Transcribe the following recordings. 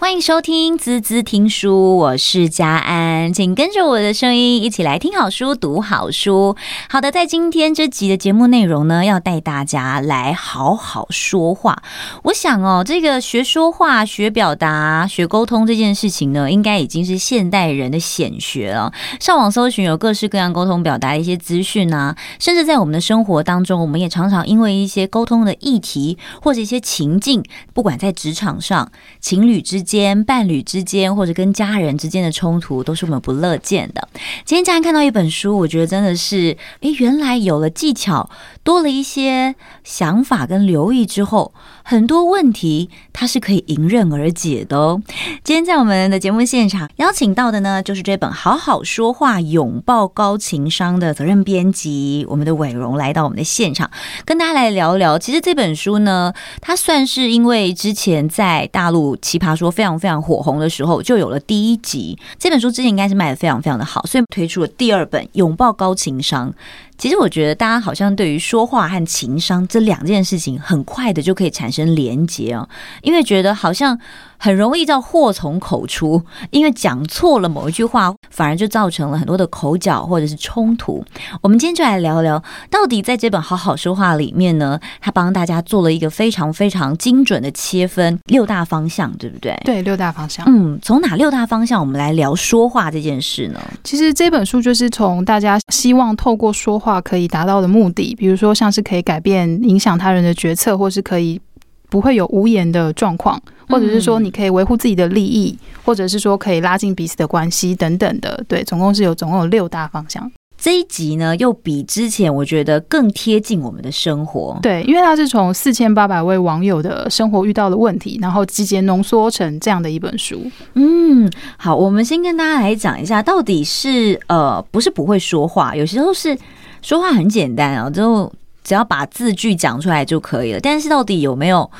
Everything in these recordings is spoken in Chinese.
欢迎收听滋滋听书，我是佳安，请跟着我的声音一起来听好书、读好书。好的，在今天这集的节目内容呢，要带大家来好好说话。我想哦，这个学说话、学表达、学沟通这件事情呢，应该已经是现代人的显学了。上网搜寻有各式各样沟通表达的一些资讯啊，甚至在我们的生活当中，我们也常常因为一些沟通的议题或者一些情境，不管在职场上、情侣之间。间伴侣之间，或者跟家人之间的冲突，都是我们不乐见的。今天家人看到一本书，我觉得真的是，诶，原来有了技巧，多了一些想法跟留意之后，很多问题它是可以迎刃而解的哦。今天在我们的节目现场邀请到的呢，就是这本《好好说话，拥抱高情商》的责任编辑，我们的伟荣来到我们的现场，跟大家来聊聊。其实这本书呢，它算是因为之前在大陆奇葩说。非常非常火红的时候，就有了第一集。这本书之前应该是卖得非常非常的好，所以推出了第二本《拥抱高情商》。其实我觉得大家好像对于说话和情商这两件事情，很快的就可以产生连结哦，因为觉得好像。很容易叫祸从口出，因为讲错了某一句话，反而就造成了很多的口角或者是冲突。我们今天就来聊聊，到底在这本《好好说话》里面呢，他帮大家做了一个非常非常精准的切分，六大方向，对不对？对，六大方向。嗯，从哪六大方向我们来聊说话这件事呢？其实这本书就是从大家希望透过说话可以达到的目的，比如说像是可以改变、影响他人的决策，或是可以不会有无言的状况。或者是说，你可以维护自己的利益，或者是说可以拉近彼此的关系等等的。对，总共是有总共有六大方向。这一集呢，又比之前我觉得更贴近我们的生活。对，因为它是从四千八百位网友的生活遇到的问题，然后集结浓缩成这样的一本书。嗯，好，我们先跟大家来讲一下，到底是呃，不是不会说话，有时候是说话很简单啊，就只要把字句讲出来就可以了。但是到底有没有？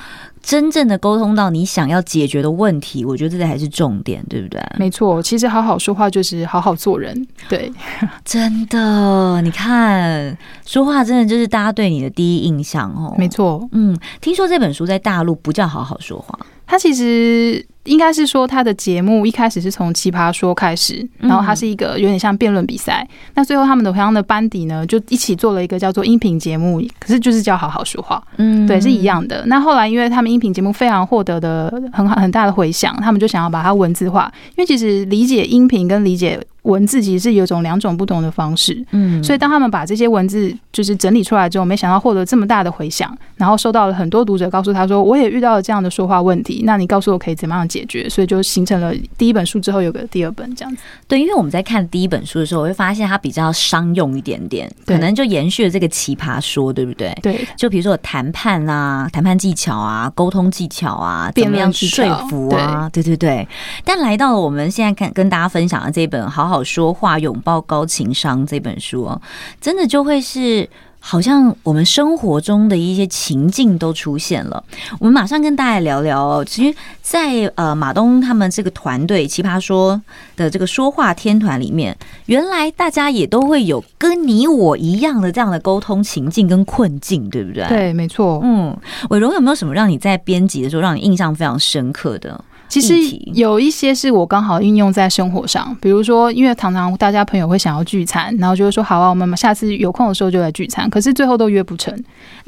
真正的沟通到你想要解决的问题，我觉得这才是重点，对不对？没错，其实好好说话就是好好做人。对，真的，你看说话真的就是大家对你的第一印象哦。没错，嗯，听说这本书在大陆不叫好好说话，它其实。应该是说他的节目一开始是从奇葩说开始，然后它是一个有点像辩论比赛。那最后他们的同样的班底呢，就一起做了一个叫做音频节目，可是就是叫好好说话，嗯，对，是一样的。那后来因为他们音频节目非常获得的很好很大的回响，他们就想要把它文字化，因为其实理解音频跟理解。文字其实是有种两种不同的方式，嗯，所以当他们把这些文字就是整理出来之后，没想到获得这么大的回响，然后收到了很多读者告诉他说，我也遇到了这样的说话问题，那你告诉我可以怎么样解决？所以就形成了第一本书之后有个第二本这样子。对，因为我们在看第一本书的时候，我会发现它比较商用一点点，可能就延续了这个奇葩说，对不对？对，就比如说谈判啊、谈判技巧啊、沟通技巧啊，怎么样去说服啊？对对对。但来到了我们现在看跟大家分享的这一本《好好说话》。拥抱高情商这本书哦，真的就会是好像我们生活中的一些情境都出现了。我们马上跟大家聊聊哦。其实，在呃马东他们这个团队奇葩说的这个说话天团里面，原来大家也都会有跟你我一样的这样的沟通情境跟困境，对不对？对，没错。嗯，伟荣有没有什么让你在编辑的时候让你印象非常深刻的？其实有一些是我刚好运用在生活上，比如说，因为常常大家朋友会想要聚餐，然后就会说好啊，我们下次有空的时候就来聚餐，可是最后都约不成。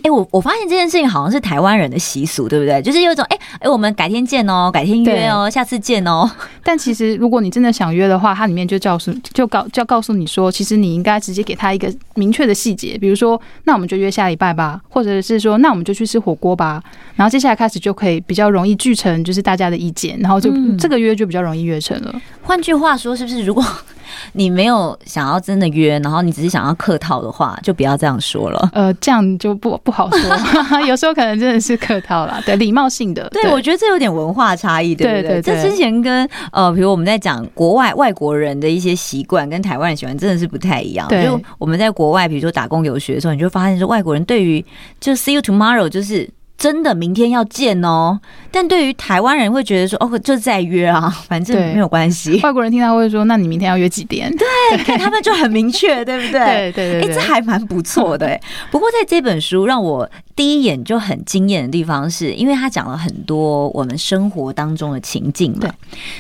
哎，我我发现这件事情好像是台湾人的习俗，对不对？就是有一种哎哎，我们改天见哦，改天约哦，下次见哦。但其实如果你真的想约的话，它里面就告诉就告就要告诉你说，其实你应该直接给他一个明确的细节，比如说，那我们就约下礼拜吧，或者是说，那我们就去吃火锅吧。然后接下来开始就可以比较容易聚成，就是大家的意见，然后就这个约就比较容易约成了。嗯，换句话说，是不是如果 你没有想要真的约，然后你只是想要客套的话，就不要这样说了。呃，这样就不不好说，有时候可能真的是客套啦，对，礼貌性的。对，我觉得这有点文化差异，对不对？对对对，这之前跟呃，比如我们在讲国外外国人的一些习惯，跟台湾人习惯真的是不太一样。对，就我们在国外，比如说打工游学的时候，你就发现说外国人对于就 see you tomorrow 就是。真的明天要见哦。但对于台湾人会觉得说，哦，就再约啊，反正没有关系。外国人听到会说，那你明天要约几点？对，看他们就很明确，对不对？对对对，哎，这还蛮不错的。不过在这本书让我第一眼就很惊艳的地方，是因为他讲了很多我们生活当中的情境嘛。对，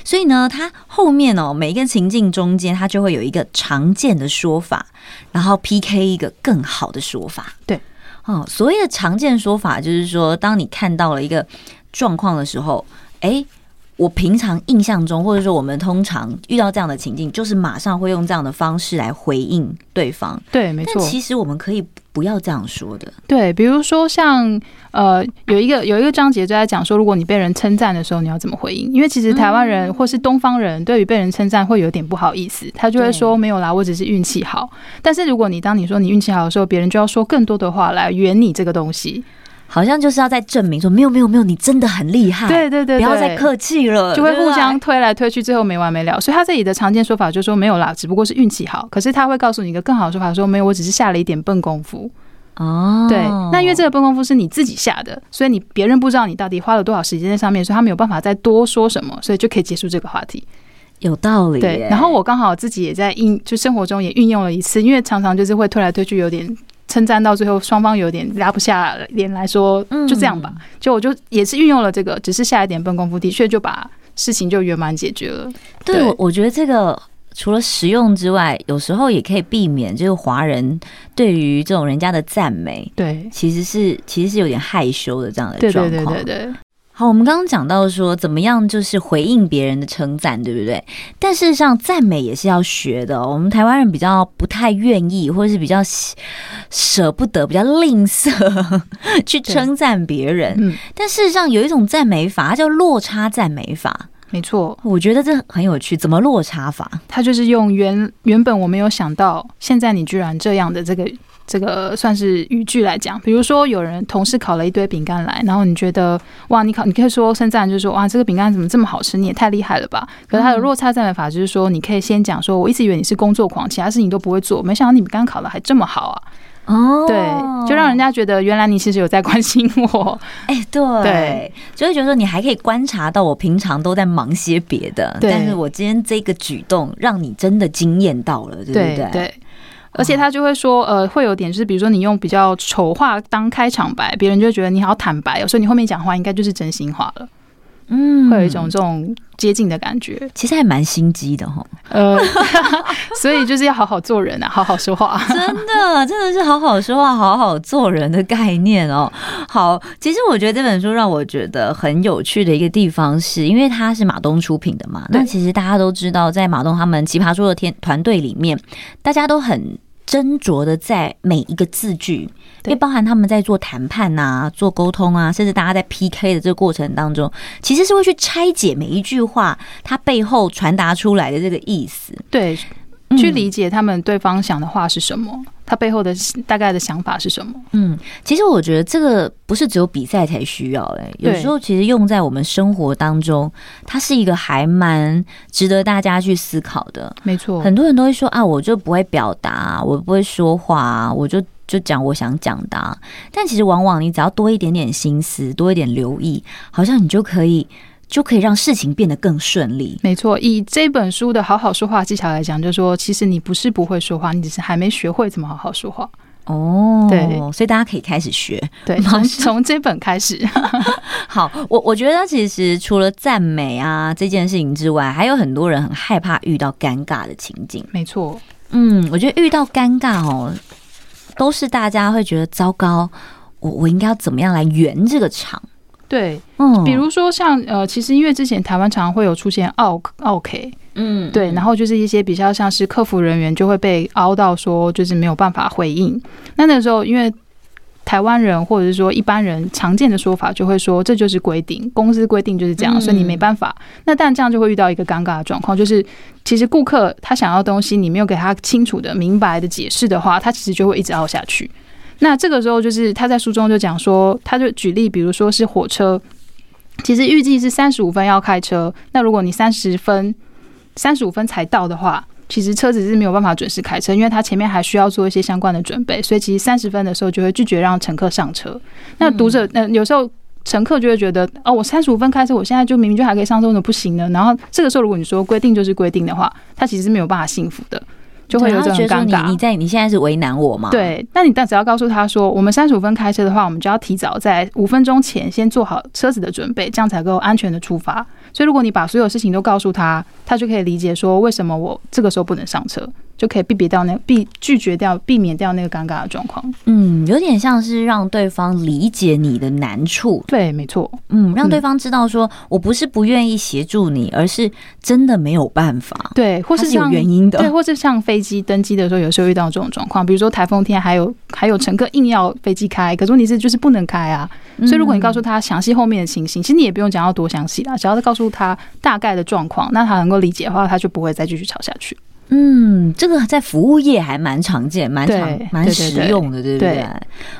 所以呢，他后面哦，每一个情境中间，他就会有一个常见的说法，然后 PK 一个更好的说法。对，哦，所谓的常见说法就是说，当你看到了一个。状况的时候，哎，我平常印象中，或者说我们通常遇到这样的情境，就是马上会用这样的方式来回应对方。对，没错。其实我们可以不要这样说的。对，比如说像呃，有一个有一个章节就在讲说，如果你被人称赞的时候，你要怎么回应？因为其实台湾人或是东方人对于被人称赞会有点不好意思，他就会说没有啦，我只是运气好。但是如果你当你说你运气好的时候，别人就要说更多的话来圆你这个东西。好像就是要在证明说没有没有没有，你真的很厉害。对对对，不要再客气了，就会互相推来推去，最后没完没了。所以他这里的常见说法就是说没有啦，只不过是运气好。可是他会告诉你一个更好的说法，说没有，我只是下了一点笨功夫。哦，对，那因为这个笨功夫是你自己下的，所以你别人不知道你到底花了多少时间在上面，所以他没有办法再多说什么，所以就可以结束这个话题。有道理。对，然后我刚好自己也在应，就生活中也运用了一次，因为常常就是会推来推去，有点。称赞到最后，双方有点拉不下脸来说，就这样吧。就我就也是运用了这个，只是下一点笨功夫，的确就把事情就圆满解决了。对，我我觉得这个除了实用之外，有时候也可以避免，就是华人对于这种人家的赞美，对，其实是其实是有点害羞的这样的状况。对对对对对。好，我们刚刚讲到说怎么样就是回应别人的称赞，对不对？但事实上，赞美也是要学的。我们台湾人比较不太愿意，或者是比较舍不得、比较吝啬 去称赞别人。嗯，但事实上有一种赞美法，它叫落差赞美法。没错，我觉得这很有趣。怎么落差法？它就是用原原本我没有想到，现在你居然这样的这个。这个算是语句来讲，比如说有人同事烤了一堆饼干来，然后你觉得哇，你烤你可以说称赞，就是说哇，这个饼干怎么这么好吃？你也太厉害了吧！可是他的落差赞美法就是说，你可以先讲说，我一直以为你是工作狂，其他事情都不会做，没想到你饼干烤的还这么好啊！哦，对，就让人家觉得原来你其实有在关心我。哎，对，对，就会觉得说你还可以观察到我平常都在忙些别的，但是我今天这个举动让你真的惊艳到了，对不对？对。而且他就会说，呃，会有点就是，比如说你用比较丑话当开场白，别人就会觉得你好坦白哦，所以你后面讲话应该就是真心话了。嗯，会有一种这种接近的感觉，其实还蛮心机的哈。呃，所以就是要好好做人啊，好好说话。真的，真的是好好说话、好好做人的概念哦。好，其实我觉得这本书让我觉得很有趣的一个地方，是因为它是马东出品的嘛。那其实大家都知道，在马东他们奇葩说的天团队里面，大家都很。斟酌的在每一个字句，因为包含他们在做谈判啊、做沟通啊，甚至大家在 PK 的这个过程当中，其实是会去拆解每一句话它背后传达出来的这个意思。对。去理解他们对方想的话是什么，他背后的大概的想法是什么？嗯，其实我觉得这个不是只有比赛才需要，哎，有时候其实用在我们生活当中，它是一个还蛮值得大家去思考的。没错，很多人都会说啊，我就不会表达，我不会说话，我就就讲我想讲的。但其实往往你只要多一点点心思，多一点留意，好像你就可以。就可以让事情变得更顺利。没错，以这本书的好好说话技巧来讲，就是说，其实你不是不会说话，你只是还没学会怎么好好说话。哦，对，所以大家可以开始学。对，从从这本开始。好，我我觉得其实除了赞美啊这件事情之外，还有很多人很害怕遇到尴尬的情景。没错，嗯，我觉得遇到尴尬哦，都是大家会觉得糟糕，我我应该要怎么样来圆这个场？对，嗯，比如说像呃，其实因为之前台湾常常会有出现奥奥 K，嗯，对，然后就是一些比较像是客服人员就会被凹到说就是没有办法回应。那那时候，因为台湾人或者是说一般人常见的说法就会说这就是规定，公司规定就是这样，所以你没办法。那但这样就会遇到一个尴尬的状况，就是其实顾客他想要东西，你没有给他清楚的、明白的解释的话，他其实就会一直凹下去。那这个时候，就是他在书中就讲说，他就举例，比如说是火车，其实预计是三十五分要开车，那如果你三十分、三十五分才到的话，其实车子是没有办法准时开车，因为他前面还需要做一些相关的准备，所以其实三十分的时候就会拒绝让乘客上车。那读者，那有时候乘客就会觉得，哦，我三十五分开车，我现在就明明就还可以上车，怎么不行呢？然后这个时候，如果你说规定就是规定的话，他其实是没有办法信服的。就会有这种尴尬。你在你现在是为难我吗？对，那你但只要告诉他说，我们三十五分开车的话，我们就要提早在五分钟前先做好车子的准备，这样才够安全的出发。所以如果你把所有事情都告诉他，他就可以理解说，为什么我这个时候不能上车。就可以避免掉那避拒绝掉避免掉那个尴尬的状况。嗯，有点像是让对方理解你的难处。对，没错。嗯，让对方知道说我不是不愿意协助你，而是真的没有办法。对，或是，是有原因的。对，或是像飞机登机的时候，有时候遇到这种状况，比如说台风天，还有还有乘客硬要飞机开，可是问题是就是不能开啊。所以如果你告诉他详细后面的情形，其实你也不用讲到多详细啦，只要告诉他大概的状况，那他能够理解的话，他就不会再继续吵下去。嗯，这个在服务业还蛮常见，蛮常蛮实用的，对不对？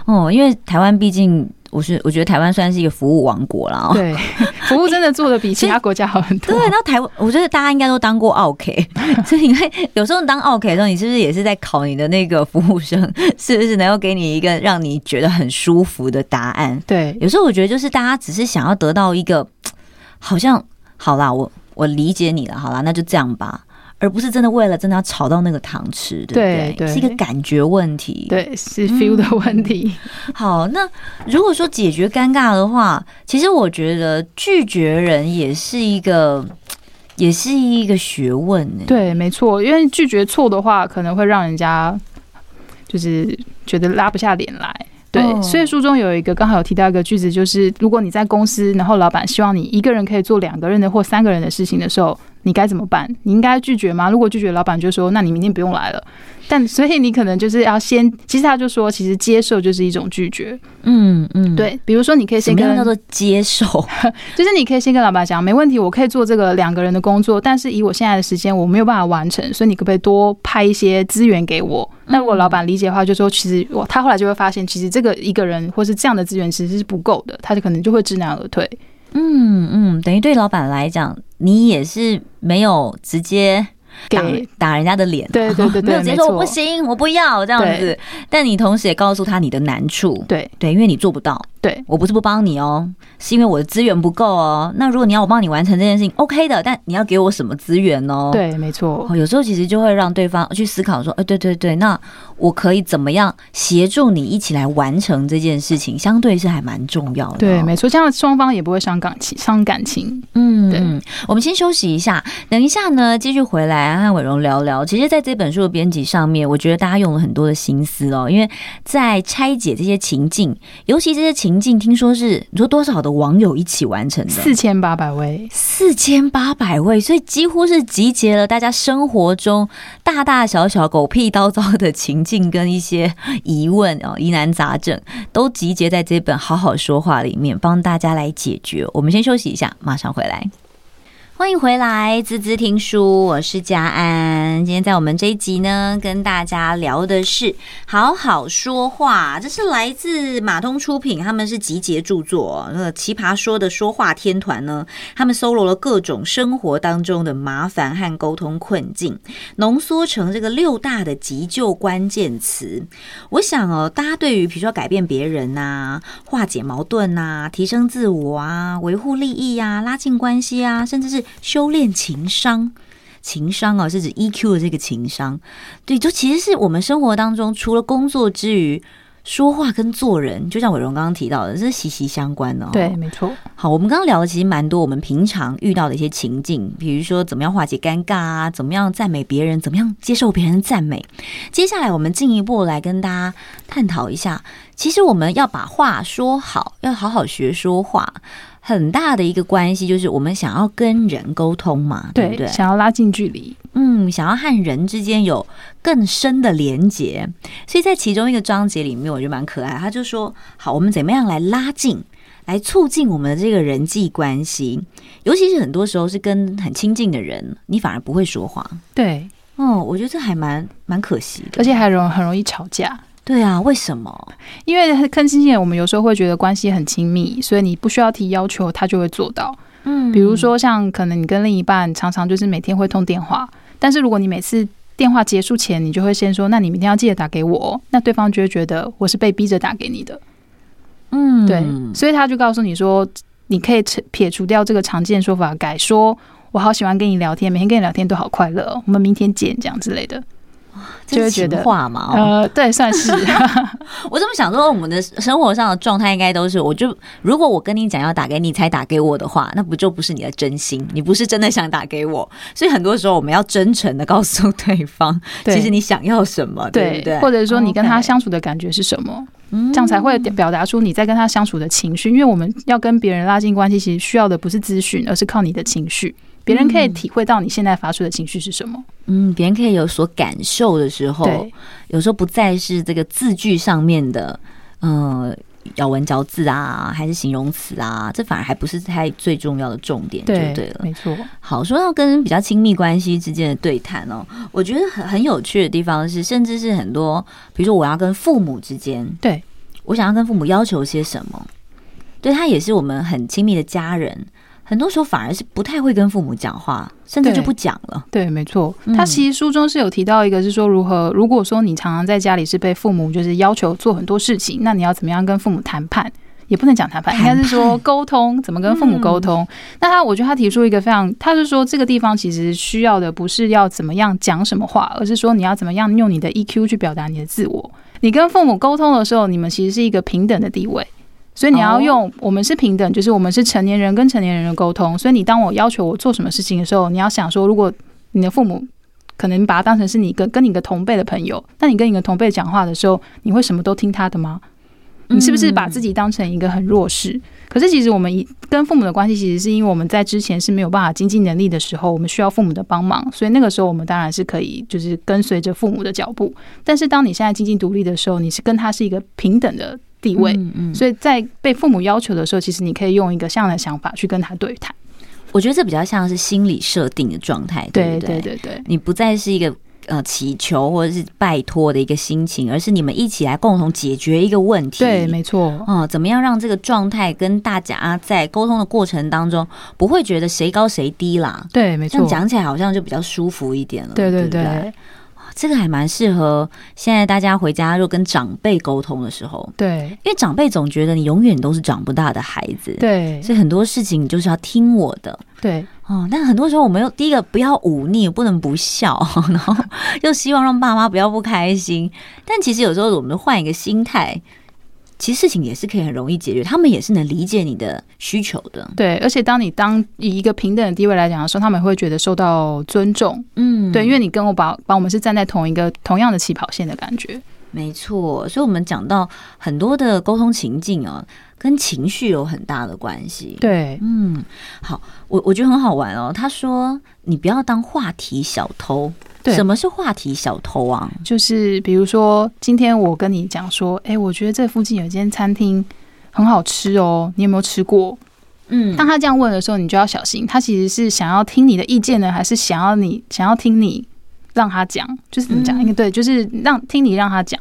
哦，因为台湾毕竟，我是我觉得台湾算是一个服务王国了。对，服务真的做的比其他国家好很多。对，然后台湾，我觉得大家应该都当过奥 K，，所以有时候当奥 K 的时候，你是不是也是在考你的那个服务生，是不是能够给你一个让你觉得很舒服的答案？对，有时候我觉得就是大家只是想要得到一个，好像好啦，我我理解你了，好啦，那就这样吧。而不是真的为了真的要炒到那个糖吃，对不对？对，是一个感觉问题，对，是 feel 的问题。嗯、好，那如果说解决尴尬的话，其实我觉得拒绝人也是一个，也是一个学问呢。对，没错，因为拒绝错的话，可能会让人家就是觉得拉不下脸来。对，所以书中有一个刚好有提到一个句子，就是如果你在公司，然后老板希望你一个人可以做两个人的或三个人的事情的时候，你该怎么办？你应该拒绝吗？如果拒绝，老板就说：“那你明天不用来了。”但所以你可能就是要先，其实他就说，其实接受就是一种拒绝。嗯嗯，对。比如说，你可以先跟叫做接受，就是你可以先跟老板讲，没问题，我可以做这个两个人的工作，但是以我现在的时间，我没有办法完成，所以你可不可以多派一些资源给我？那如果老板理解的话，就说其实我他后来就会发现，其实这个一个人或是这样的资源其实是不够的，他就可能就会知难而退。嗯嗯，等于对老板来讲，你也是没有直接。打打人家的脸，对对对对，没有直接说我不行，我不要这样子。但你同时也告诉他你的难处，对对，因为你做不到。对，我不是不帮你哦，是因为我的资源不够哦。那如果你要我帮你完成这件事情，OK 的，但你要给我什么资源哦？对，没错。有时候其实就会让对方去思考说，哎，对对对，那我可以怎么样协助你一起来完成这件事情？相对是还蛮重要的。对，没错，这样双方也不会伤感情，伤感情。嗯，对。我们先休息一下，等一下呢，继续回来和伟荣聊聊。其实，在这本书的编辑上面，我觉得大家用了很多的心思哦，因为在拆解这些情境，尤其这些情。情境听说是你说多少的网友一起完成的？四千八百位，四千八百位，所以几乎是集结了大家生活中大大小小狗屁叨叨的情境跟一些疑问哦，疑难杂症都集结在这本好好说话里面，帮大家来解决。我们先休息一下，马上回来。欢迎回来，滋滋听书，我是佳安。今天在我们这一集呢，跟大家聊的是好好说话。这是来自马通出品，他们是集结著作，那个奇葩说的说话天团呢，他们搜罗了各种生活当中的麻烦和沟通困境，浓缩成这个六大的急救关键词。我想哦，大家对于比如说改变别人啊、化解矛盾啊、提升自我啊、维护利益啊、拉近关系啊，甚至是修炼情商，情商啊，是指 EQ 的这个情商。对，就其实是我们生活当中除了工作之余，说话跟做人，就像伟荣刚刚提到的，这是息息相关的哦。对，没错。好，我们刚刚聊的其实蛮多，我们平常遇到的一些情境，比如说怎么样化解尴尬啊，怎么样赞美别人，怎么样接受别人的赞美。接下来我们进一步来跟大家探讨一下，其实我们要把话说好，要好好学说话。很大的一个关系就是我们想要跟人沟通嘛，对，对不对？想要拉近距离，嗯，想要和人之间有更深的连接。所以在其中一个章节里面，我觉得蛮可爱。他就说：“好，我们怎么样来拉近、来促进我们的这个人际关系？尤其是很多时候是跟很亲近的人，你反而不会说话。”对，嗯，我觉得这还蛮蛮可惜的，而且还容很容易吵架。对啊，为什么？因为跟亲近人，我们有时候会觉得关系很亲密，所以你不需要提要求，他就会做到。嗯，比如说像可能你跟另一半常常就是每天会通电话，但是如果你每次电话结束前，你就会先说：“那你明天要记得打给我。”那对方就会觉得我是被逼着打给你的。嗯，对，所以他就告诉你说：“你可以撇除掉这个常见说法，改说我好喜欢跟你聊天，每天跟你聊天都好快乐，我们明天见，这样之类的。”就会觉得话嘛，呃，对，算是。我这么想说，我们的生活上的状态应该都是，我就如果我跟你讲要打给你才打给我的话，那不就不是你的真心，你不是真的想打给我。所以很多时候我们要真诚的告诉对方，其实你想要什么，对，不对？或者说你跟他相处的感觉是什么.这样才会表达出你在跟他相处的情绪。因为我们要跟别人拉近关系，其实需要的不是资讯，而是靠你的情绪。别人可以体会到你现在发出的情绪是什么？嗯，别人可以有所感受的时候，有时候不再是这个字句上面的，呃，咬文嚼字啊，还是形容词啊，这反而还不是太最重要的重点，就对了。没错。好，说到跟比较亲密关系之间的对谈哦，我觉得很很有趣的地方是，甚至是很多，比如说我要跟父母之间，对，我想要跟父母要求些什么，对，他也是我们很亲密的家人。很多时候反而是不太会跟父母讲话，甚至就不讲了。对，对，没错。他其实书中是有提到一个，是说如何，如果说你常常在家里是被父母就是要求做很多事情，那你要怎么样跟父母谈判？也不能讲谈判，应该是说沟通，怎么跟父母沟通？嗯、那他，我觉得他提出一个非常，他是说这个地方其实需要的不是要怎么样讲什么话，而是说你要怎么样用你的 EQ 去表达你的自我。你跟父母沟通的时候，你们其实是一个平等的地位。所以你要用，我们是平等，就是我们是成年人跟成年人的沟通。所以你当我要求我做什么事情的时候，你要想说，如果你的父母可能把他当成是你跟跟你一个同辈的朋友，那你跟你的同辈讲话的时候，你会什么都听他的吗？你是不是把自己当成一个很弱势？可是其实我们跟父母的关系，其实是因为我们在之前是没有办法经济能力的时候，我们需要父母的帮忙，所以那个时候我们当然是可以就是跟随着父母的脚步。但是当你现在经济独立的时候，你是跟他是一个平等的。地位，嗯嗯，所以在被父母要求的时候，其实你可以用一个这样的想法去跟他对谈。我觉得这比较像是心理设定的状态，对不对？对你不再是一个呃祈求或者是拜托的一个心情，而是你们一起来共同解决一个问题。对，没错。嗯，怎么样让这个状态跟大家在沟通的过程当中不会觉得谁高谁低啦？对，没错。讲起来好像就比较舒服一点了。对。对对这个还蛮适合现在大家回家就跟长辈沟通的时候，对，因为长辈总觉得你永远都是长不大的孩子，对，所以很多事情你就是要听我的，对，哦，但很多时候我们又第一个不要忤逆，不能不孝，然后又希望让爸妈不要不开心，但其实有时候我们换一个心态。其实事情也是可以很容易解决，他们也是能理解你的需求的。对，而且当你当以一个平等的地位来讲的时候，他们会觉得受到尊重。嗯，对，因为你跟我把把我们是站在同一个同样的起跑线的感觉。没错，所以我们讲到很多的沟通情境啊，跟情绪有很大的关系。对，嗯，好，我我觉得很好玩哦。他说：“你不要当话题小偷。”对，什么是话题小偷啊？就是比如说，今天我跟你讲说，哎、欸，我觉得这附近有一间餐厅很好吃哦，你有没有吃过？嗯，当他这样问的时候，你就要小心，他其实是想要听你的意见呢，还是想要你想要听你让他讲？就是怎么讲？应该对，就是让听你让他讲。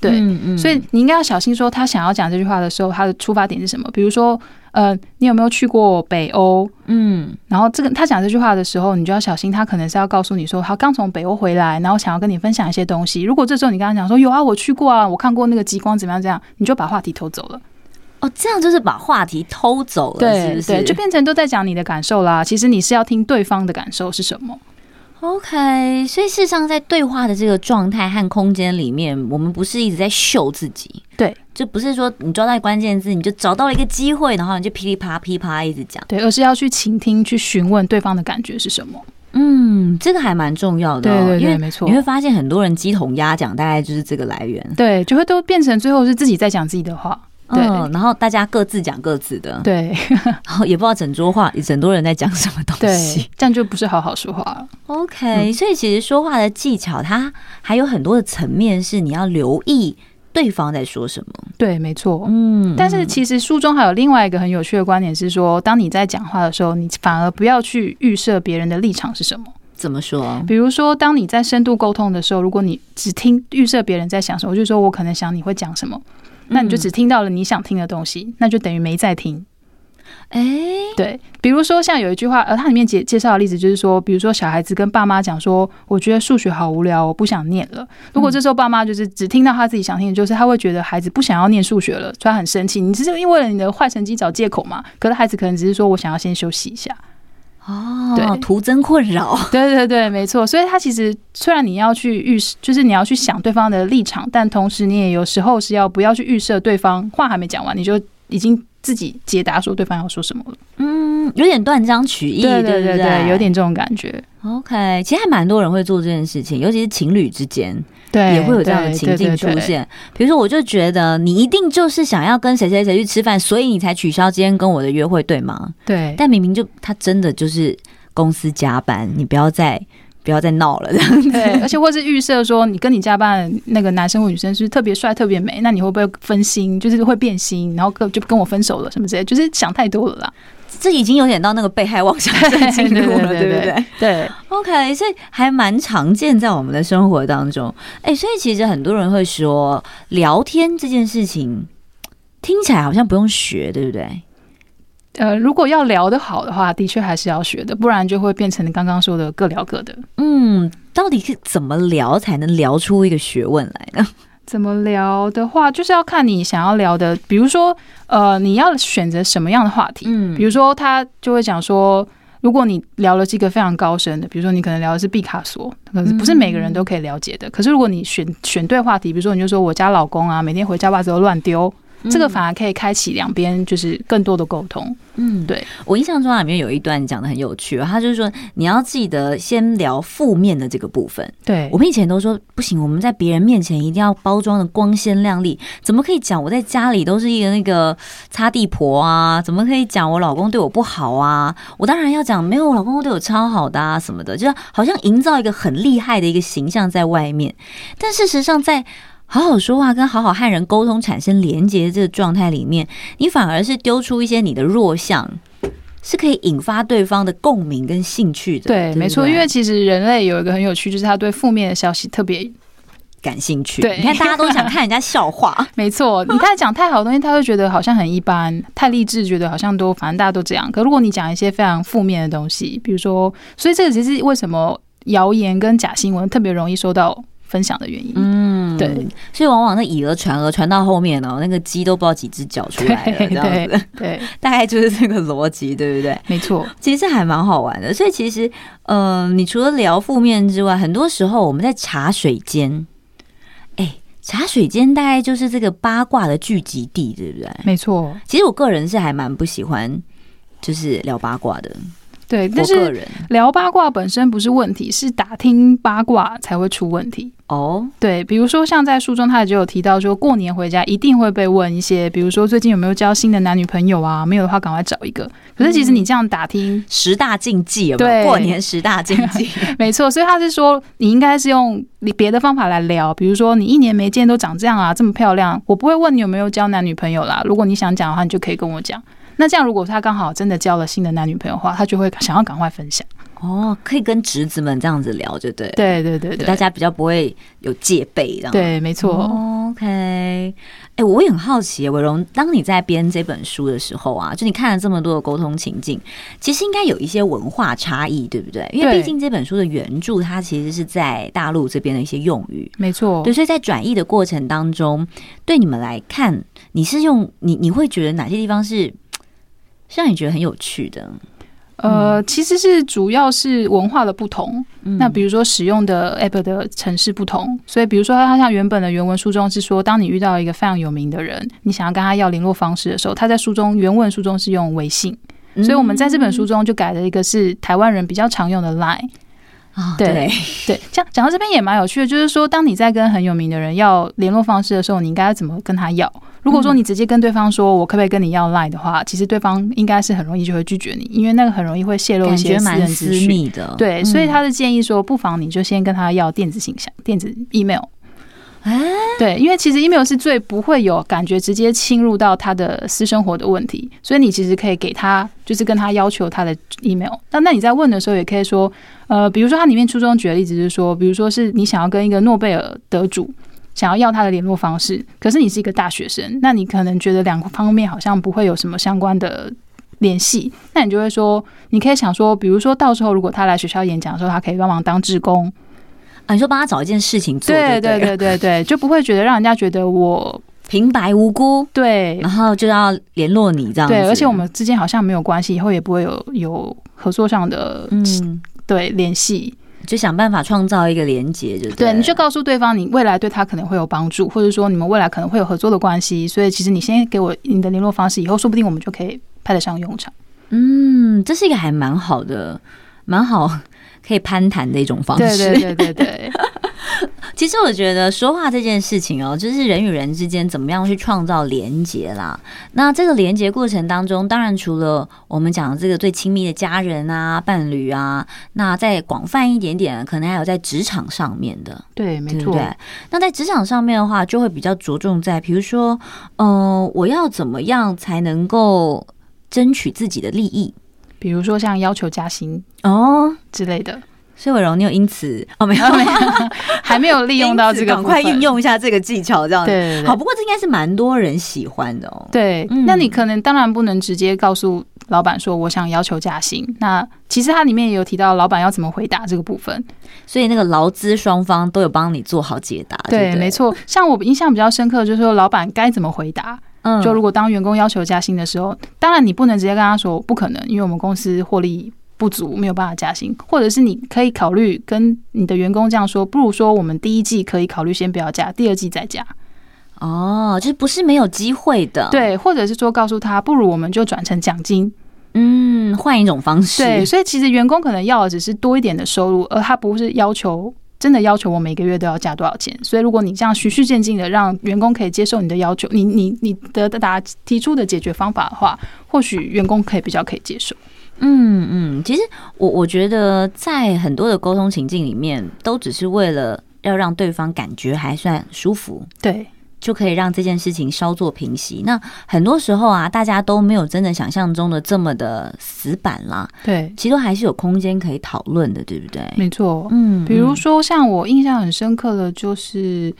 对，嗯嗯，所以你应该要小心说，他想要讲这句话的时候，他的出发点是什么？比如说。呃，你有没有去过北欧？嗯，然后这个他讲这句话的时候，你就要小心，他可能是要告诉你说，他刚从北欧回来，然后想要跟你分享一些东西。如果这时候你跟他讲说，有啊，我去过啊，我看过那个极光怎么样？这样你就把话题偷走了。哦，这样就是把话题偷走了，对，是？对，就变成都在讲你的感受啦。其实你是要听对方的感受是什么。OK，所以事实上，在对话的这个状态和空间里面，我们不是一直在秀自己，对，就不是说你抓到关键字，你就找到了一个机会，然后你就噼里啪啦、噼里啪啦一直讲，对，而是要去倾听、去询问对方的感觉是什么。嗯，这个还蛮重要的，对对对，没错。你会发现很多人鸡同鸭讲，大概就是这个来源，对，就会都变成最后是自己在讲自己的话。对，然后大家各自讲各自的，对，然后也不知道整桌话，整多人在讲什么东西，对，这样就不是好好说话了。OK，嗯，所以其实说话的技巧，它还有很多的层面，是你要留意对方在说什么。对，没错，嗯。但是其实书中还有另外一个很有趣的观点是说，当你在讲话的时候，你反而不要去预设别人的立场是什么。怎么说？比如说，当你在深度沟通的时候，如果你只听预设别人在想什么，我就说我可能想你会讲什么。那你就只听到了你想听的东西，那就等于没在听。哎，对，比如说像有一句话，呃，它里面介介绍的例子就是说，比如说小孩子跟爸妈讲说，我觉得数学好无聊，我不想念了。如果这时候爸妈就是只听到他自己想听的，就是他会觉得孩子不想要念数学了，所以他很生气。你只是因为了你的坏成绩找借口嘛？可是孩子可能只是说我想要先休息一下。哦，对，徒增困扰。对对对，没错。所以他其实虽然你要去预设，就是你要去想对方的立场，但同时你也有时候是要不要去预设对方话还没讲完，你就已经。自己解答说对方要说什么了，嗯，有点断章取义，对对对对，有点这种感觉。OK，其实还蛮多人会做这件事情，尤其是情侣之间，对，也会有这样的情境出现。比如说，我就觉得你一定就是想要跟谁谁谁去吃饭，所以你才取消今天跟我的约会，对吗？对。但明明就他真的就是公司加班，你不要再。不要再闹了，这样子。对，而且或是预设说，你跟你加班的那个男生或女生是特别帅、特别美，那你会不会分心？就是会变心，然后跟就跟我分手了什么之类，就是想太多了啦。这已经有点到那个被害妄想症进入了，对不对？对。OK，所以还蛮常见在我们的生活当中。哎，所以其实很多人会说，聊天这件事情听起来好像不用学，对不对？呃，如果要聊得好的话，的确还是要学的，不然就会变成你刚刚说的各聊各的。嗯，到底是怎么聊才能聊出一个学问来呢？怎么聊的话，就是要看你想要聊的，比如说，呃，你要选择什么样的话题。嗯，比如说他就会讲说，如果你聊了几个非常高深的，比如说你可能聊的是毕卡索，可是不是每个人都可以了解的。嗯、可是如果你选选对话题，比如说你就说我家老公啊，每天回家袜子都乱丢。这个反而可以开启两边就是更多的沟通。嗯，对，我印象中里面有一段讲的很有趣，他就是说你要记得先聊负面的这个部分。对，我们以前都说不行，我们在别人面前一定要包装的光鲜亮丽，怎么可以讲我在家里都是一个那个擦地婆啊？怎么可以讲我老公对我不好啊？我当然要讲没有，我老公对我超好的啊什么的，就是好像营造一个很厉害的一个形象在外面，但事实上在。好好说话，跟好好和人沟通，产生连接这个状态里面，你反而是丢出一些你的弱项，是可以引发对方的共鸣跟兴趣的。对，对对没错，因为其实人类有一个很有趣，就是他对负面的消息特别感兴趣。对，你看大家都想看人家笑话，没错。你看讲太好的东西，他会觉得好像很一般；太励志，觉得好像都反正大家都这样。可如果你讲一些非常负面的东西，比如说，所以这个其实为什么谣言跟假新闻特别容易受到。分享的原因，嗯，对，所以往往那以讹传讹传到后面呢，那个鸡都不知道几只脚出来了，这样子，对，大概就是这个逻辑，对不对？没错，其实还蛮好玩的。所以其实，嗯、呃，你除了聊负面之外，很多时候我们在茶水间，哎，茶水间大概就是这个八卦的聚集地，对不对？没错。其实我个人是还蛮不喜欢，就是聊八卦的。对，但是聊八卦本身不是问题，是打听八卦才会出问题哦。对，比如说像在书中，他也就有提到说，过年回家一定会被问一些，比如说最近有没有交新的男女朋友啊？没有的话，赶快找一个。可是其实你这样打听、嗯、十大禁忌有没有，对，过年十大禁忌，没错。所以他是说，你应该是用你别的方法来聊，比如说你一年没见都长这样啊，这么漂亮，我不会问你有没有交男女朋友啦。如果你想讲的话，你就可以跟我讲。那这样，如果他刚好真的交了新的男女朋友的话，他就会想要赶快分享。哦，可以跟侄子们这样子聊，就对。对对对对，大家比较不会有戒备，这样。对，没错。OK，哎，我也很好奇，伟荣，当你在编这本书的时候啊，就你看了这么多的沟通情境，其实应该有一些文化差异，对不对？因为毕竟这本书的原著，它其实是在大陆这边的一些用语，没错。对，所以在转译的过程当中，对你们来看，你是用你你会觉得哪些地方是？让你觉得很有趣的，呃，其实是主要是文化的不同。嗯、那比如说使用的 app 的城市不同，所以比如说它像原本的原文书中是说，当你遇到一个非常有名的人，你想要跟他要联络方式的时候，他在书中原文书中是用微信，所以我们在这本书中就改了一个是台湾人比较常用的 Line。啊，对对，这样讲到这边也蛮有趣的，就是说，当你在跟很有名的人要联络方式的时候，你应该怎么跟他要？如果说你直接跟对方说，我可不可以跟你要 Line 的话，其实对方应该是很容易就会拒绝你，因为那个很容易会泄露一些私人资讯的。对，所以他的建议说，不妨你就先跟他要电子信箱、电子 email。哎，对，因为其实 email 是最不会有感觉直接侵入到他的私生活的问题，所以你其实可以给他，就是跟他要求他的 email。那那你在问的时候，也可以说，呃，比如说他里面初中举的例子就是说，比如说是你想要跟一个诺贝尔得主想要要他的联络方式，可是你是一个大学生，那你可能觉得两个方面好像不会有什么相关的。联系，那你就会说，你可以想说，比如说到时候如果他来学校演讲的时候，他可以帮忙当志工。啊，你说帮他找一件事情做对，对对对对对，就不会觉得让人家觉得我平白无辜，对，然后就要联络你这样子，对，而且我们之间好像没有关系，以后也不会有有合作上的嗯，对联系。就想办法创造一个连接，就对，你就告诉对方你未来对他可能会有帮助，或者说你们未来可能会有合作的关系，所以其实你先给我你的联络方式，以后说不定我们就可以派得上用场。嗯，这是一个还蛮好的，蛮好可以攀谈的一种方式。对对对对对。其实我觉得说话这件事情哦，就是人与人之间怎么样去创造连结啦。那这个连结过程当中，当然除了我们讲的这个最亲密的家人啊、伴侣啊，那再广泛一点点，可能还有在职场上面的。对，没错。对，那在职场上面的话，就会比较着重在，比如说，嗯、呃，我要怎么样才能够争取自己的利益？比如说像要求加薪哦之类的。所以伟荣，你有因此哦？没有，没有，还没有利用到这个，赶快运用一下这个技巧，这样子。对，对，对，好，不过这应该是蛮多人喜欢的哦。对，嗯、那你可能当然不能直接告诉老板说我想要求加薪。那其实它里面也有提到老板要怎么回答这个部分，所以那个劳资双方都有帮你做好解答。对，对，没错。像我印象比较深刻，就是说老板该怎么回答。嗯，就如果当员工要求加薪的时候，当然你不能直接跟他说不可能，因为我们公司获利不足，没有办法加薪，或者是你可以考虑跟你的员工这样说，不如说我们第一季可以考虑先不要加，第二季再加。哦，就是不是没有机会的，对，或者是说告诉他，不如我们就转成奖金，嗯，换一种方式。对，所以其实员工可能要的只是多一点的收入，而他不是要求真的要求我每个月都要加多少钱。所以如果你这样循序渐进的让员工可以接受你的要求，你你你的答提出的解决方法的话，或许员工可以比较可以接受。嗯嗯，其实我我觉得在很多的沟通情境里面，都只是为了要让对方感觉还算舒服，对，就可以让这件事情稍作平息。那很多时候啊，大家都没有真的想象中的这么的死板啦，对，其实还是有空间可以讨论的，对不对？没错，嗯，比如说像我印象很深刻的，就是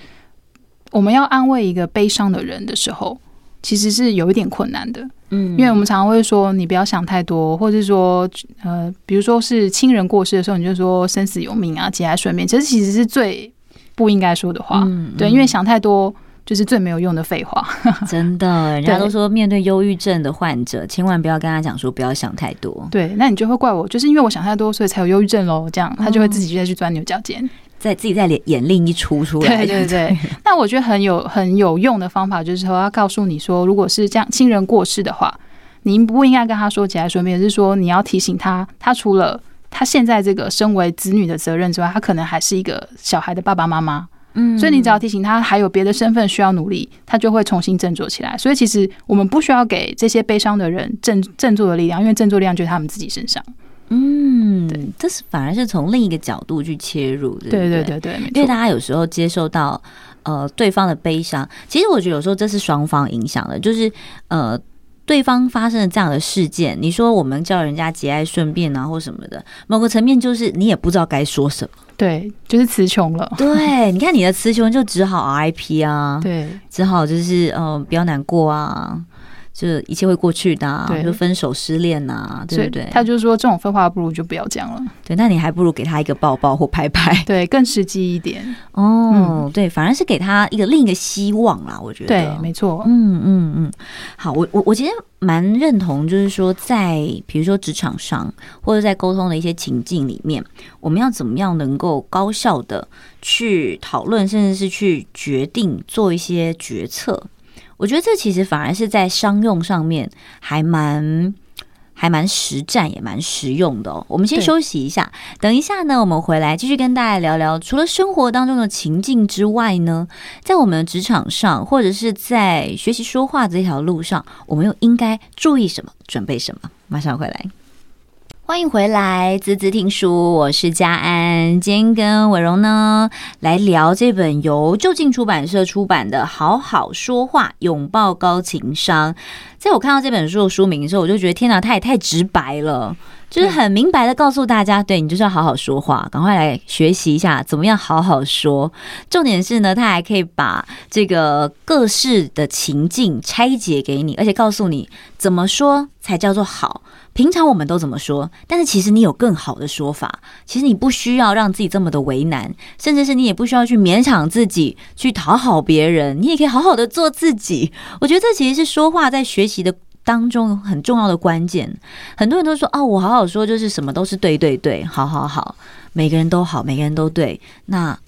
我们要安慰一个悲伤的人的时候，其实是有一点困难的。嗯，因为我们常常会说，你不要想太多，或者是说，呃，比如说是亲人过世的时候，你就说生死有命啊，节哀顺变，其实其实是最不应该说的话。嗯，对，因为想太多就是最没有用的废话。真的，人家都说面对忧郁症的患者，千万不要跟他讲说不要想太多。对，那你就会怪我，就是因为我想太多，所以才有忧郁症喽。这样他就会自己就再去钻牛角尖。在自己在演另一出出来，对对对。那我觉得很有很有用的方法，就是说要告诉你说，如果是这样亲人过世的话，你不应该跟他说节哀顺变，是说你要提醒他，他除了他现在这个身为子女的责任之外，他可能还是一个小孩的爸爸妈妈。嗯，所以你只要提醒他还有别的身份需要努力，他就会重新振作起来。所以其实我们不需要给这些悲伤的人振振作的力量，因为振作力量就在他们自己身上。嗯，对，这是反而是从另一个角度去切入的。对对对对，因为大家有时候接受到呃对方的悲伤，其实我觉得有时候这是双方影响的，就是呃对方发生了这样的事件，你说我们叫人家节哀顺变啊或什么的，某个层面就是你也不知道该说什么，对，就是词穷了。对，你看你的词穷就只好 RIP 啊，对，只好就是嗯、呃、不要难过啊。就是一切会过去的、啊，就分手失恋呐、啊，对不对？他就说这种废话不如就不要讲了。对，那你还不如给他一个抱抱或拍拍，对，更实际一点。哦，嗯、对，反而是给他一个另一个希望啦。我觉得，对，没错。嗯嗯嗯，好，我我我其实蛮认同，就是说在比如说职场上或者在沟通的一些情境里面，我们要怎么样能够高效的去讨论，甚至是去决定做一些决策。我觉得这其实反而是在商用上面还蛮还蛮实战，也蛮实用的哦。我们先休息一下，等一下呢，我们回来继续跟大家聊聊，除了生活当中的情境之外呢，在我们的职场上，或者是在学习说话这条路上，我们又应该注意什么，准备什么？马上回来。欢迎回来，滋滋听书，我是佳安。今天跟伟荣呢来聊这本由就近出版社出版的《好好说话，拥抱高情商》。在我看到这本书的书名的时候，我就觉得天哪，它也太直白了。就是很明白的告诉大家，对，你就是要好好说话，赶快来学习一下怎么样好好说。重点是呢，他还可以把这个各式的情境拆解给你，而且告诉你怎么说才叫做好。平常我们都怎么说？但是其实你有更好的说法。其实你不需要让自己这么的为难，甚至是你也不需要去勉强自己去讨好别人。你也可以好好的做自己。我觉得这其实是说话在学习的当中很重要的关键。很多人都说：“哦，我好好说，就是什么都是对对对，好好好，每个人都好，每个人都对。”那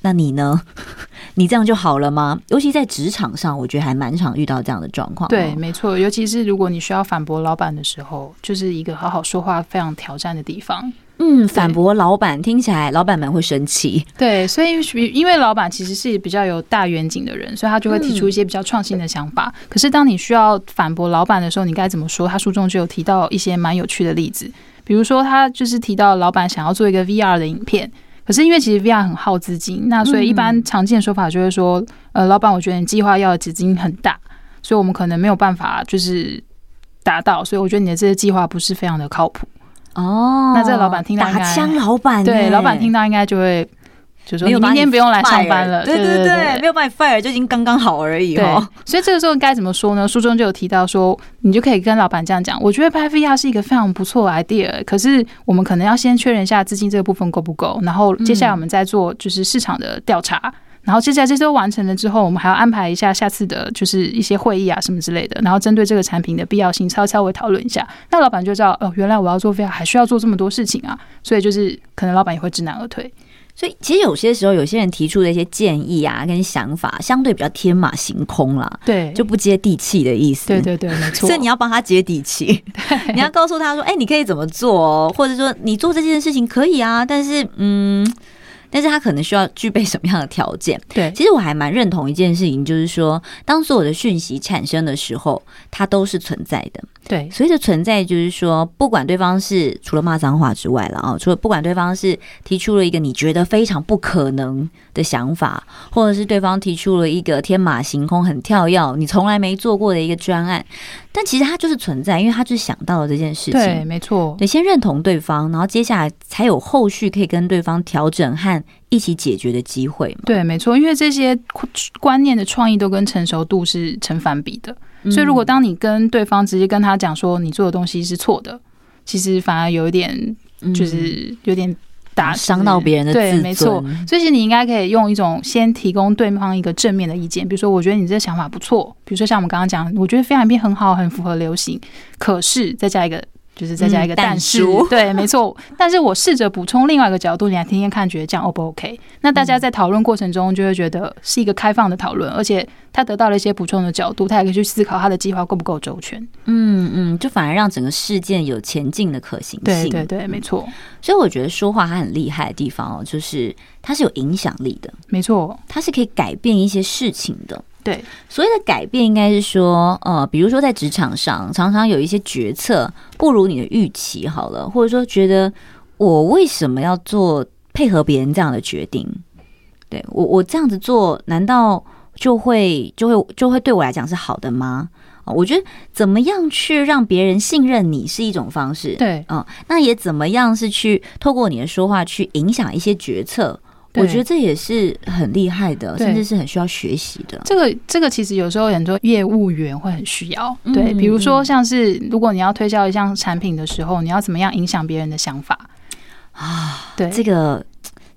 那你呢？你这样就好了吗？尤其在职场上，我觉得还蛮常遇到这样的状况。对，没错，尤其是如果你需要反驳老板的时候，就是一个好好说话非常挑战的地方。嗯，反驳老板听起来老板们会生气。对，所以因为老板其实是比较有大远景的人，所以他就会提出一些比较创新的想法。嗯。可是当你需要反驳老板的时候，你该怎么说？他书中就有提到一些蛮有趣的例子，比如说他就是提到老板想要做一个 VR 的影片。可是因为其实 VR 很耗资金，那所以一般常见的说法就是说，嗯、呃，老板，我觉得你计划要的资金很大，所以我们可能没有办法就是达到，所以我觉得你的这些计划不是非常的靠谱。哦，那这个老板听到，打枪老板，对，老板听到应该就会。就说你明天不用来上班了，对对对，没有把你 fire 就已经刚刚好而已哦。所以这个时候该怎么说呢？书中就有提到说，你就可以跟老板这样讲。我觉得拍 VR 是一个非常不错的 idea，可是我们可能要先确认一下资金这个部分够不够，然后接下来我们再做就是市场的调查，然后接下来这些都完成了之后，我们还要安排一下下次的就是一些会议啊什么之类的，然后针对这个产品的必要性稍稍微讨论一下。那老板就知道哦，原来我要做 VR 还需要做这么多事情啊，所以就是可能老板也会知难而退。所以，其实有些时候，有些人提出的一些建议啊，跟想法，相对比较天马行空啦，对，就不接地气的意思。对对对，没错。所以你要帮他接地气，你要告诉他说：“哎、欸，你可以怎么做？或者说，你做这件事情可以啊，但是，嗯。”但是他可能需要具备什么样的条件？对，其实我还蛮认同一件事情，就是说，当所有的讯息产生的时候，它都是存在的。对，所以的存在，就是说，不管对方是除了骂脏话之外了啊，除了不管对方是提出了一个你觉得非常不可能的想法，或者是对方提出了一个天马行空、很跳跃、你从来没做过的一个专案，但其实它就是存在，因为他就是想到了这件事情。对，没错。得先认同对方，然后接下来才有后续可以跟对方调整和一起解决的机会。对，没错，因为这些观念的创意都跟成熟度是成反比的。所以，如果当你跟对方直接跟他讲说你做的东西是错的，其实反而有一点，就是有点打伤到别人的。对，没错。所以，其实你应该可以用一种先提供对方一个正面的意见，比如说，我觉得你这个想法不错。比如说，像我们刚刚讲，我觉得非常变很好，很符合流行。可是，再加一个。就是再加一个但是，嗯、对，没错。但是我试着补充另外一个角度，你来听听看，觉得这样 O 不 OK？那大家在讨论过程中就会觉得是一个开放的讨论，而且他得到了一些补充的角度，他也可以去思考他的计划够不够周全。嗯嗯，就反而让整个事件有前进的可行性。对对对，没错。所以我觉得说话它很厉害的地方哦，就是它是有影响力的。没错，它是可以改变一些事情的。对，所谓的改变应该是说，呃，比如说在职场上，常常有一些决策不如你的预期，好了，或者说觉得我为什么要做配合别人这样的决定？对，我，我这样子做，难道就会就会就会对我来讲是好的吗？我觉得怎么样去让别人信任你是一种方式，对，嗯，那也怎么样是去透过你的说话去影响一些决策。我觉得这也是很厉害的，甚至是很需要学习的。这个这个其实有时候很多业务员会很需要，对，比如说像是如果你要推销一项产品的时候，你要怎么样影响别人的想法啊？对，这个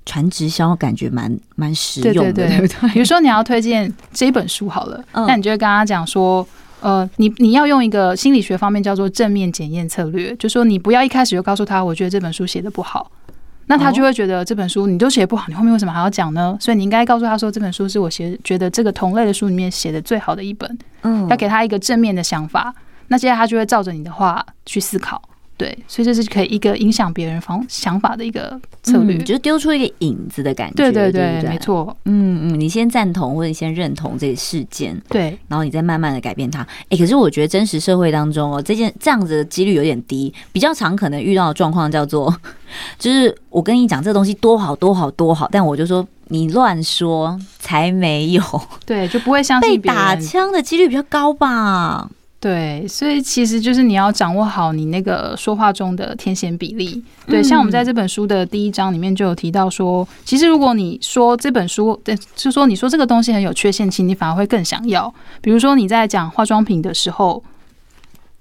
传直销感觉蛮蛮实用的，对不对？比如说你要推荐这本书好了，那你就会跟他讲说，呃，你你要用一个心理学方面叫做正面检验策略，就说你不要一开始就告诉他，我觉得这本书写的不好。那他就会觉得这本书你都写不好，你后面为什么还要讲呢？所以你应该告诉他说，这本书是我写觉得这个同类的书里面写的最好的一本。嗯，要给他一个正面的想法，那接下来他就会照着你的话去思考。对，所以这是可以一个影响别人方想法的一个策略，就是丢出一个影子的感觉。对对对，对对没错。嗯嗯，你先赞同或者你先认同这个事件，对，然后你再慢慢的改变它。哎、欸，可是我觉得真实社会当中哦，这件这样子的几率有点低，比较常可能遇到的状况叫做，就是我跟你讲这个东西多好多好多好，但我就说你乱说才没有，对，就不会相信被打枪的几率比较高吧。对，所以其实就是你要掌握好你那个说话中的天线比例。对，像我们在这本书的第一章里面就有提到说，其实如果你说这本书，对，就说你说这个东西很有缺陷其实，你反而会更想要。比如说你在讲化妆品的时候。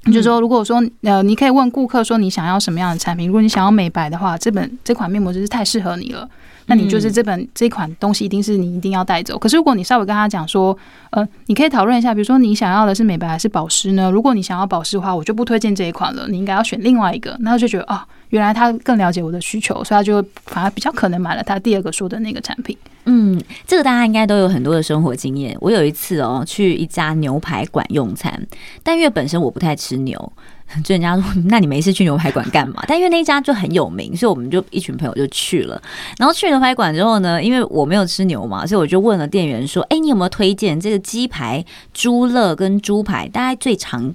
你就说，如果说呃，你可以问顾客说你想要什么样的产品。如果你想要美白的话，这本这款面膜真是太适合你了。那你就是这本这款东西一定是你一定要带走。可是如果你稍微跟他讲说，呃，你可以讨论一下，比如说你想要的是美白还是保湿呢？如果你想要保湿的话，我就不推荐这一款了。你应该要选另外一个。那他就觉得啊。原来他更了解我的需求，所以他就反而比较可能买了他第二个说的那个产品。嗯，这个大家应该都有很多的生活经验。我有一次哦，去一家牛排馆用餐，但因为本身我不太吃牛，就人家说，那你没事去牛排馆干嘛？但因为那一家就很有名，所以我们就一群朋友就去了。然后去牛排馆之后呢，因为我没有吃牛嘛，所以我就问了店员说：“哎，你有没有推荐这个鸡排、猪肋跟猪排？大概最常。”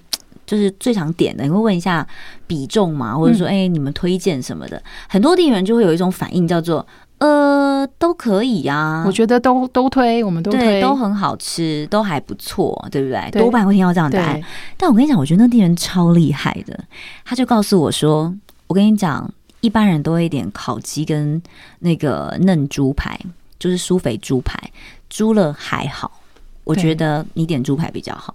就是最常点的，你会问一下比重嘛，或者说，哎、欸，你们推荐什么的？嗯、很多店员就会有一种反应，叫做，呃，都可以呀、啊。我觉得都都推，我们都推，对，都很好吃，都还不错，对不对？对多半会听到这样的答案。但我跟你讲，我觉得那店员超厉害的，他就告诉我说，我跟你讲，一般人都会点烤鸡跟那个嫩猪排，就是酥肥猪排，猪了还好，我觉得你点猪排比较好。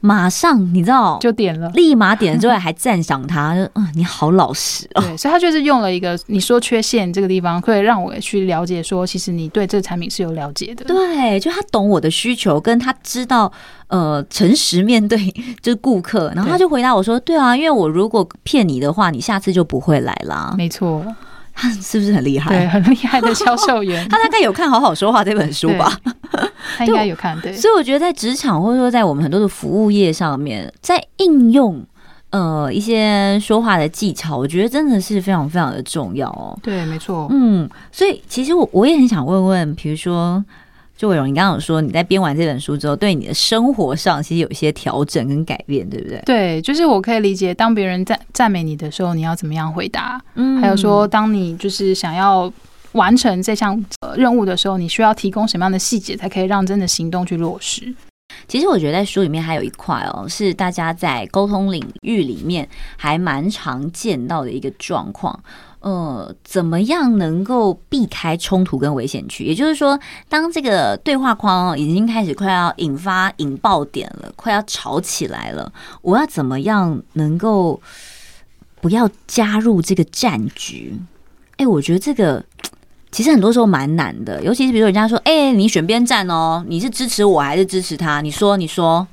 马上你知道就点了，立马点了之后还赞赏他，就嗯，你好老实哦。对，所以他就是用了一个你说缺陷这个地方，可以让我去了解说，其实你对这个产品是有了解的。对，就他懂我的需求，跟他知道呃诚实面对就是顾客，然后他就回答我说：“对，对啊，因为我如果骗你的话，你下次就不会来啦。”没错。他是不是很厉害？对，很厉害的销售员。他大概有看《好好说话》这本书吧？他应该有看。对，所以我觉得在职场或者说在我们很多的服务业上面，在应用呃一些说话的技巧，我觉得真的是非常非常的重要哦。对，没错。嗯，所以其实我我也很想问问，比如说。就伟荣，你刚刚有说你在编完这本书之后，对你的生活上其实有一些调整跟改变，对不对？对，就是我可以理解，当别人赞赞美你的时候，你要怎么样回答？嗯，还有说，当你就是想要完成这项任务的时候，你需要提供什么样的细节，才可以让真的行动去落实？其实我觉得在书里面还有一块哦，是大家在沟通领域里面还蛮常见到的一个状况。呃，怎么样能够避开冲突跟危险区？也就是说，当这个对话框已经开始快要引发引爆点了，快要吵起来了，我要怎么样能够不要加入这个战局？哎，我觉得这个 其实很多时候蛮难的，尤其是比如人家说：“哎，你选边站哦，你是支持我还是支持他？”你说，你说。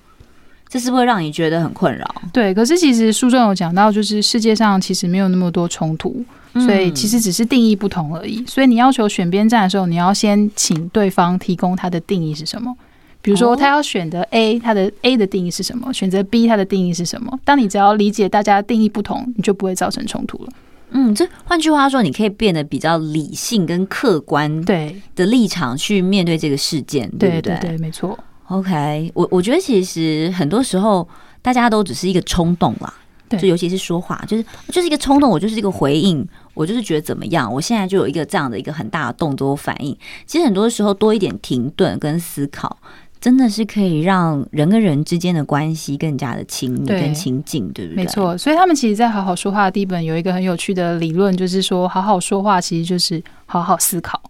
这是不会让你觉得很困扰？对，可是其实书中有讲到，就是世界上其实没有那么多冲突，所以其实只是定义不同而已。所以你要求选边站的时候，你要先请对方提供他的定义是什么。比如说，他要选择 A，他的 A 的定义是什么？选择 B，他的定义是什么？当你只要理解大家定义不同，你就不会造成冲突了。嗯，这换句话说，你可以变得比较理性跟客观对的立场去面对这个事件，对不对？对，没错。OK，我我觉得其实很多时候大家都只是一个冲动啦，对，就尤其是说话，就是就是一个冲动，我就是一个回应，我就是觉得怎么样，我现在就有一个这样的一个很大的动作反应。其实很多时候多一点停顿跟思考，真的是可以让人跟人之间的关系更加的亲密跟亲近，对不对？没错，所以他们其实，在好好说话的第一本有一个很有趣的理论，就是说好好说话其实就是好好思考。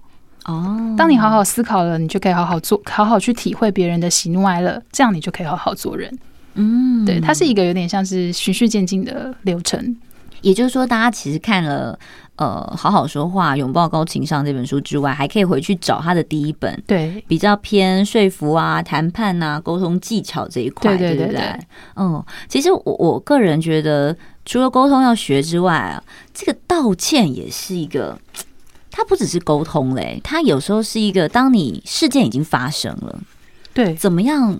哦，当你好好思考了，你就可以好好做，好好去体会别人的喜怒哀乐，这样你就可以好好做人。嗯，对，它是一个有点像是循序渐进的流程。也就是说，大家其实看了呃《好好说话，拥抱高情商》这本书之外，还可以回去找他的第一本，对，比较偏说服啊、谈判啊、沟通技巧这一块，对对对对。嗯，其实我我个人觉得，除了沟通要学之外啊，这个道歉也是一个。它不只是沟通嘞，它有时候是一个，当你事件已经发生了，对，怎么样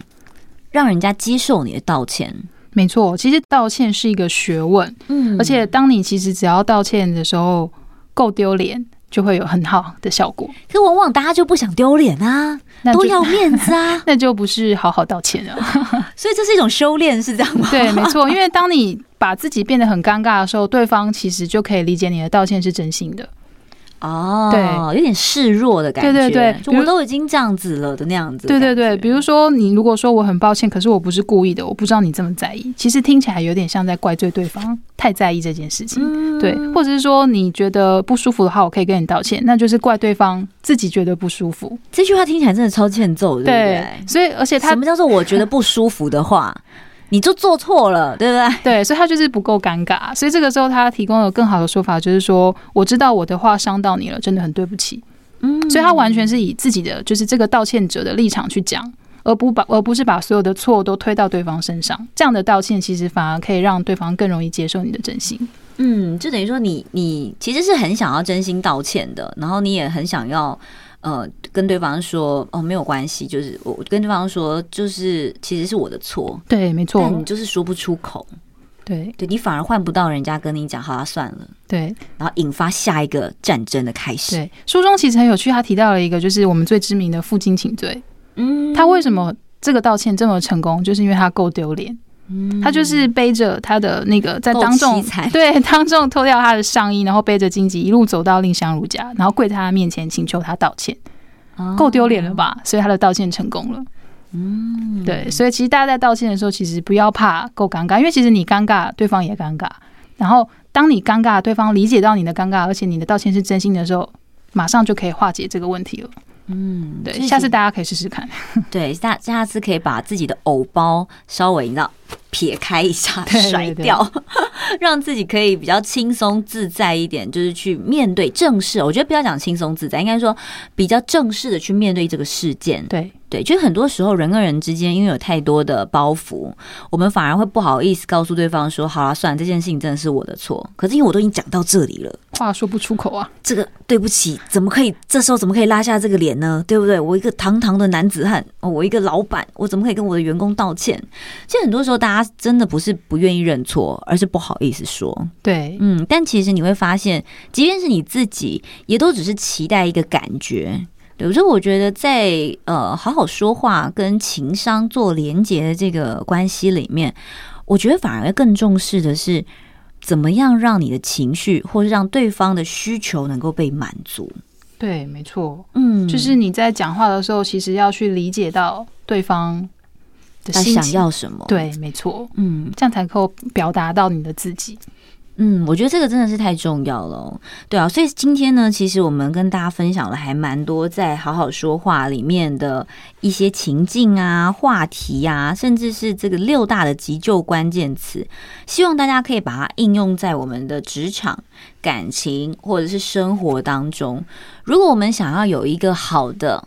让人家接受你的道歉？没错，其实道歉是一个学问，嗯，而且当你其实只要道歉的时候够丢脸，就会有很好的效果。可往往大家就不想丢脸啊，那就都要面子啊，那就不是好好道歉了。所以这是一种修炼，是这样吗？对，没错，因为当你把自己变得很尴尬的时候，对方其实就可以理解你的道歉是真心的。哦，对，有点示弱的感觉。对对对，就我都已经这样子了的那样子。对对对，比如说你如果说我很抱歉，可是我不是故意的，我不知道你这么在意，其实听起来有点像在怪罪对方太在意这件事情。嗯、对，或者是说你觉得不舒服的话，我可以跟你道歉，那就是怪对方自己觉得不舒服。这句话听起来真的超欠揍，对不对？所以而且他什么叫做我觉得不舒服的话？你就做错了，对不对？对，所以他就是不够尴尬，所以这个时候他提供了更好的说法，就是说我知道我的话伤到你了，真的很对不起。嗯，所以他完全是以自己的就是这个道歉者的立场去讲，而不把而不是把所有的错都推到对方身上。这样的道歉其实反而可以让对方更容易接受你的真心。嗯，就等于说你你其实是很想要真心道歉的，然后你也很想要。呃，跟对方说哦，没有关系，就是我跟对方说，就是其实是我的错，对，没错，但你就是说不出口，对，对你反而换不到人家跟你讲，好了，算了，对，然后引发下一个战争的开始。对，书中其实很有趣，他提到了一个，就是我们最知名的负荆请罪，嗯，他为什么这个道歉这么成功，就是因为他够丢脸。他就是背着他的那个，在当众 对当众脱掉他的上衣，然后背着荆棘一路走到蔺相如家，然后跪在他面前请求他道歉，够丢脸了吧？所以他的道歉成功了。嗯，对，所以其实大家在道歉的时候，其实不要怕够尴尬，因为其实你尴尬，对方也尴尬。然后当你尴尬，对方理解到你的尴尬，而且你的道歉是真心的时候，马上就可以化解这个问题了。嗯，对，下次大家可以试试看。对，下下次可以把自己的偶包稍微你知道撇开一下，甩掉，让自己可以比较轻松自在一点，就是去面对正式。我觉得不要讲轻松自在，应该说比较正式的去面对这个事件。对。对，就很多时候人跟人之间，因为有太多的包袱，我们反而会不好意思告诉对方说：“好了，算了，这件事情真的是我的错。”可是因为我都已经讲到这里了，话说不出口啊。这个对不起，怎么可以？这时候怎么可以拉下这个脸呢？对不对？我一个堂堂的男子汉，我一个老板，我怎么可以跟我的员工道歉？其实很多时候，大家真的不是不愿意认错，而是不好意思说。对，嗯，但其实你会发现，即便是你自己，也都只是期待一个感觉。对，所以我觉得在呃好好说话跟情商做连结的这个关系里面，我觉得反而更重视的是怎么样让你的情绪或是让对方的需求能够被满足。对，没错，嗯，就是你在讲话的时候，其实要去理解到对方的他想要什么。对，没错，嗯，这样才能够表达到你的自己。嗯，我觉得这个真的是太重要了，对啊，所以今天呢，其实我们跟大家分享了还蛮多在好好说话里面的一些情境啊、话题啊，甚至是这个六大的急救关键词，希望大家可以把它应用在我们的职场、感情或者是生活当中。如果我们想要有一个好的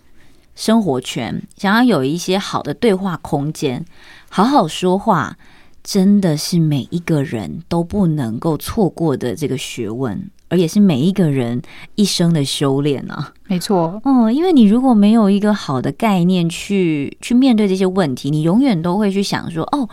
生活圈，想要有一些好的对话空间，好好说话。真的是每一个人都不能够错过的这个学问，而也是每一个人一生的修炼啊！没错，嗯，因为你如果没有一个好的概念去去面对这些问题，你永远都会去想说：哦，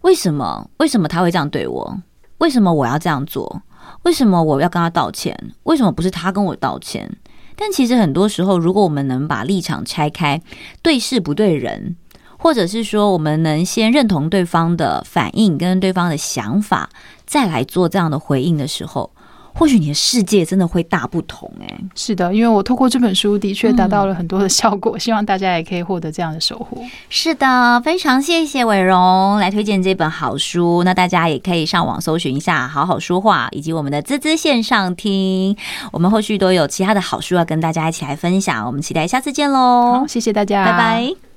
为什么？为什么他会这样对我？为什么我要这样做？为什么我要跟他道歉？为什么不是他跟我道歉？但其实很多时候，如果我们能把立场拆开，对事不对人。或者是说，我们能先认同对方的反应跟对方的想法，再来做这样的回应的时候，或许你的世界真的会大不同。哎，是的，因为我透过这本书的确达到了很多的效果，嗯、希望大家也可以获得这样的收获。是的，非常谢谢伟荣来推荐这本好书。那大家也可以上网搜寻一下“好好说话”以及我们的“滋滋线上听”。我们后续都有其他的好书要跟大家一起来分享。我们期待下次见喽！好，谢谢大家，拜拜。